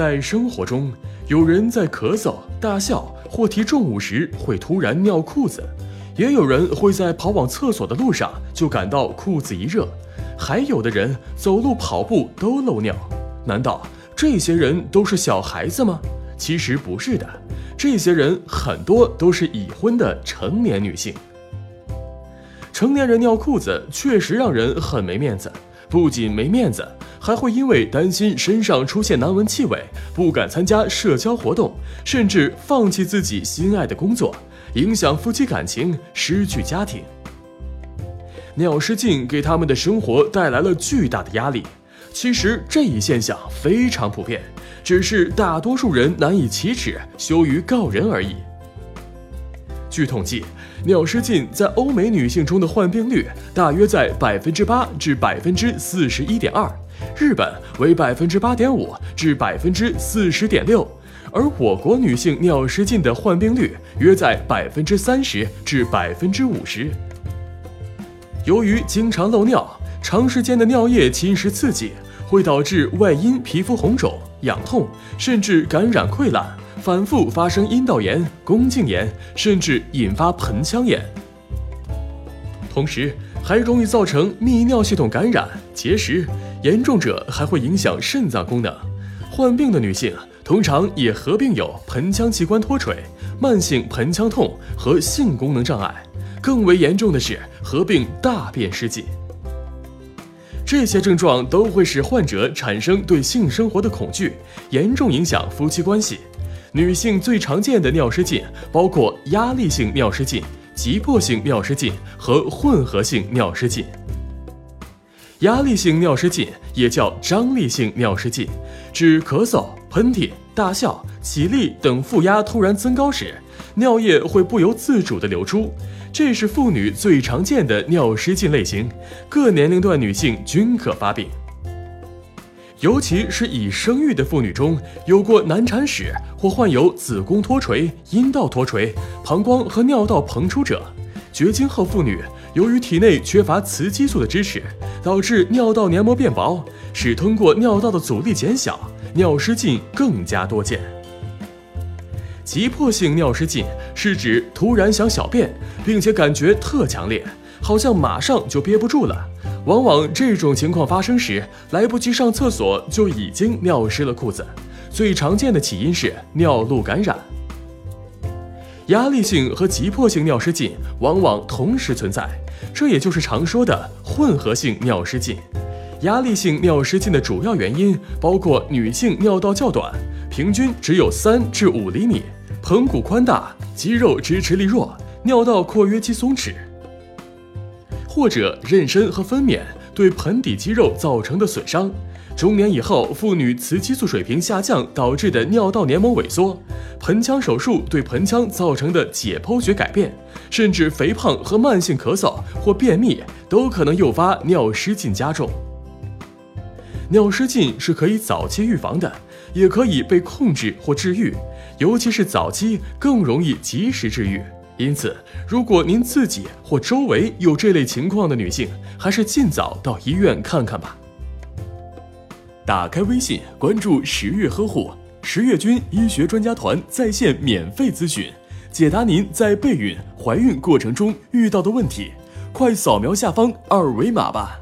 在生活中，有人在咳嗽、大笑或提重物时会突然尿裤子，也有人会在跑往厕所的路上就感到裤子一热，还有的人走路、跑步都漏尿。难道这些人都是小孩子吗？其实不是的，这些人很多都是已婚的成年女性。成年人尿裤子确实让人很没面子，不仅没面子。还会因为担心身上出现难闻气味，不敢参加社交活动，甚至放弃自己心爱的工作，影响夫妻感情，失去家庭。尿失禁给他们的生活带来了巨大的压力。其实这一现象非常普遍，只是大多数人难以启齿，羞于告人而已。据统计，尿失禁在欧美女性中的患病率大约在百分之八至百分之四十一点二。日本为百分之八点五至百分之四十点六，而我国女性尿失禁的患病率约在百分之三十至百分之五十。由于经常漏尿，长时间的尿液侵蚀刺激，会导致外阴皮肤红肿、痒痛，甚至感染溃烂，反复发生阴道炎、宫颈炎，甚至引发盆腔炎。同时，还容易造成泌尿系统感染、结石。严重者还会影响肾脏功能，患病的女性通常也合并有盆腔器官脱垂、慢性盆腔痛和性功能障碍，更为严重的是合并大便失禁。这些症状都会使患者产生对性生活的恐惧，严重影响夫妻关系。女性最常见的尿失禁包括压力性尿失禁、急迫性尿失禁和混合性尿失禁。压力性尿失禁也叫张力性尿失禁，指咳嗽、喷嚏、大笑、起立等负压突然增高时，尿液会不由自主地流出。这是妇女最常见的尿失禁类型，各年龄段女性均可发病。尤其是已生育的妇女中有过难产史或患有子宫脱垂、阴道脱垂、膀胱和尿道膨出者，绝经后妇女由于体内缺乏雌激素的支持。导致尿道黏膜变薄，使通过尿道的阻力减小，尿失禁更加多见。急迫性尿失禁是指突然想小便，并且感觉特强烈，好像马上就憋不住了。往往这种情况发生时，来不及上厕所就已经尿湿了裤子。最常见的起因是尿路感染。压力性和急迫性尿失禁往往同时存在。这也就是常说的混合性尿失禁。压力性尿失禁的主要原因包括女性尿道较短，平均只有三至五厘米，盆骨宽大，肌肉支持力弱，尿道括约肌松弛，或者妊娠和分娩对盆底肌肉造成的损伤。中年以后，妇女雌激素水平下降导致的尿道黏膜萎缩，盆腔手术对盆腔造成的解剖学改变，甚至肥胖和慢性咳嗽或便秘都可能诱发尿失禁加重。尿失禁是可以早期预防的，也可以被控制或治愈，尤其是早期更容易及时治愈。因此，如果您自己或周围有这类情况的女性，还是尽早到医院看看吧。打开微信，关注十月呵护十月军医学专家团在线免费咨询，解答您在备孕、怀孕过程中遇到的问题。快扫描下方二维码吧。